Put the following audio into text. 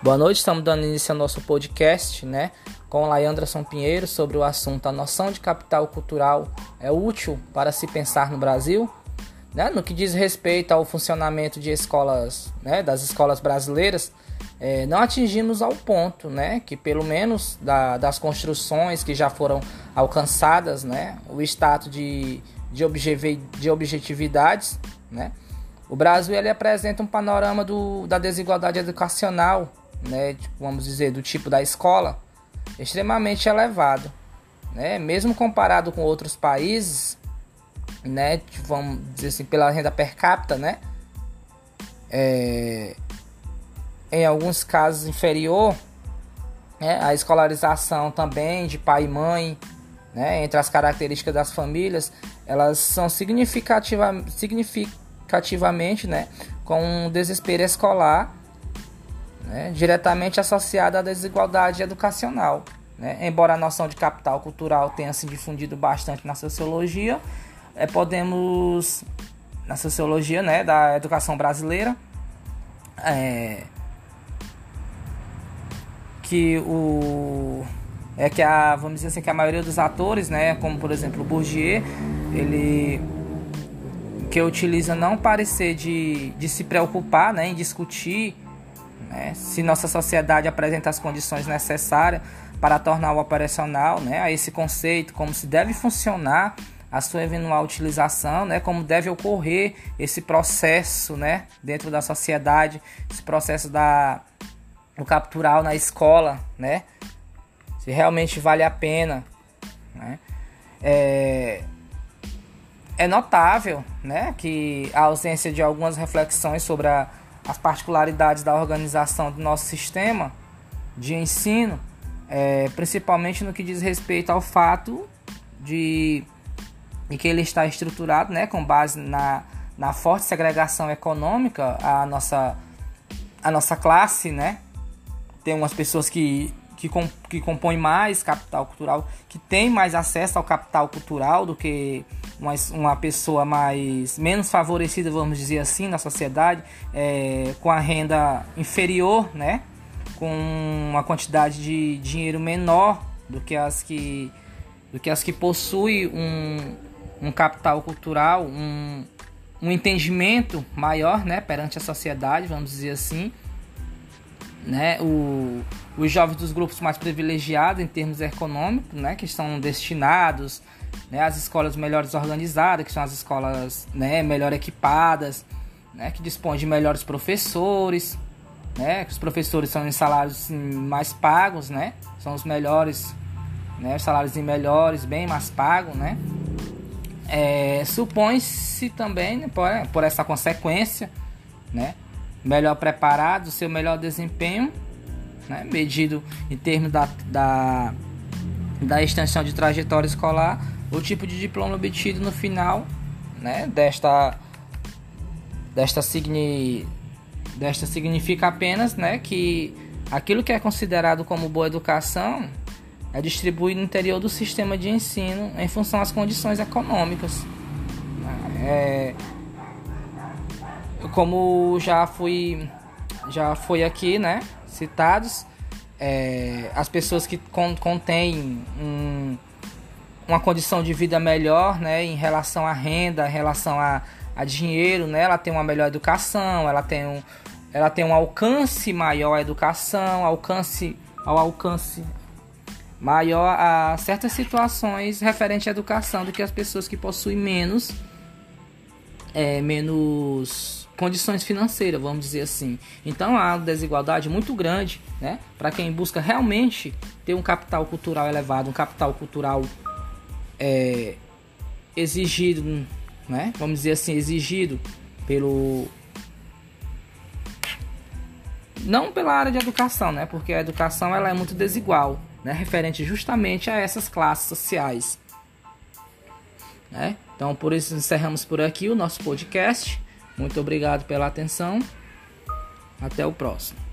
Boa noite, estamos dando início ao nosso podcast, né, com Layandrason Pinheiro sobre o assunto A noção de capital cultural é útil para se pensar no Brasil? Né, no que diz respeito ao funcionamento de escolas, né, das escolas brasileiras, é, não atingimos ao ponto, né, que pelo menos da, das construções que já foram alcançadas, né, o status de, de, de objetividades, né, o Brasil ele apresenta um panorama do, da desigualdade educacional né, tipo, vamos dizer, do tipo da escola, extremamente elevado, né? Mesmo comparado com outros países, né, tipo, vamos dizer assim, pela renda per capita, né? É, em alguns casos inferior, né, a escolarização também de pai e mãe, né, entre as características das famílias, elas são significativa, significativamente, né, com um desespero escolar né, diretamente associada à desigualdade educacional. Né? Embora a noção de capital cultural tenha se difundido bastante na sociologia, é, podemos, na sociologia né, da educação brasileira, é, que o é que a vamos dizer assim que a maioria dos atores né como por exemplo o Bourdieu ele que utiliza não parecer de, de se preocupar né, em discutir né? Se nossa sociedade apresenta as condições necessárias para tornar o operacional né, a esse conceito, como se deve funcionar a sua eventual utilização, né, como deve ocorrer esse processo né, dentro da sociedade, esse processo da, do captural na escola, né, se realmente vale a pena. Né. É, é notável né, que a ausência de algumas reflexões sobre a as particularidades da organização do nosso sistema de ensino, é, principalmente no que diz respeito ao fato de, de que ele está estruturado né, com base na, na forte segregação econômica, a nossa, a nossa classe, né? Tem umas pessoas que que, com, que compõe mais capital cultural, que tem mais acesso ao capital cultural do que uma, uma pessoa mais menos favorecida, vamos dizer assim, na sociedade, é, com a renda inferior, né? com uma quantidade de dinheiro menor do que as que, do que, as que possuem um, um capital cultural, um, um entendimento maior né? perante a sociedade, vamos dizer assim né, o, os jovens dos grupos mais privilegiados em termos econômicos, né, que estão destinados né, às escolas melhores organizadas, que são as escolas né, melhor equipadas, né, que dispõem de melhores professores, né, que os professores são em salários mais pagos, né, são os melhores, né, os salários melhores, bem mais pagos, né. É, Supõe-se também, né, por, por essa consequência, né, melhor preparado, seu melhor desempenho, né, medido em termos da, da, da extensão de trajetória escolar, o tipo de diploma obtido no final né, desta, desta, signi, desta significa apenas né, que aquilo que é considerado como boa educação é distribuído no interior do sistema de ensino em função das condições econômicas. É, como já fui já foi aqui, né, citados, é, as pessoas que contêm um, uma condição de vida melhor, né, em relação à renda, em relação a, a dinheiro, né, ela tem uma melhor educação, ela tem um, ela tem um alcance maior à educação, alcance ao alcance maior a certas situações referente à educação do que as pessoas que possuem menos é, menos condições financeiras, vamos dizer assim. Então há uma desigualdade muito grande, né, para quem busca realmente ter um capital cultural elevado, um capital cultural é, exigido, né, vamos dizer assim, exigido pelo não pela área de educação, né, porque a educação ela é muito desigual, né, referente justamente a essas classes sociais. Né? Então, por isso encerramos por aqui o nosso podcast. Muito obrigado pela atenção. Até o próximo.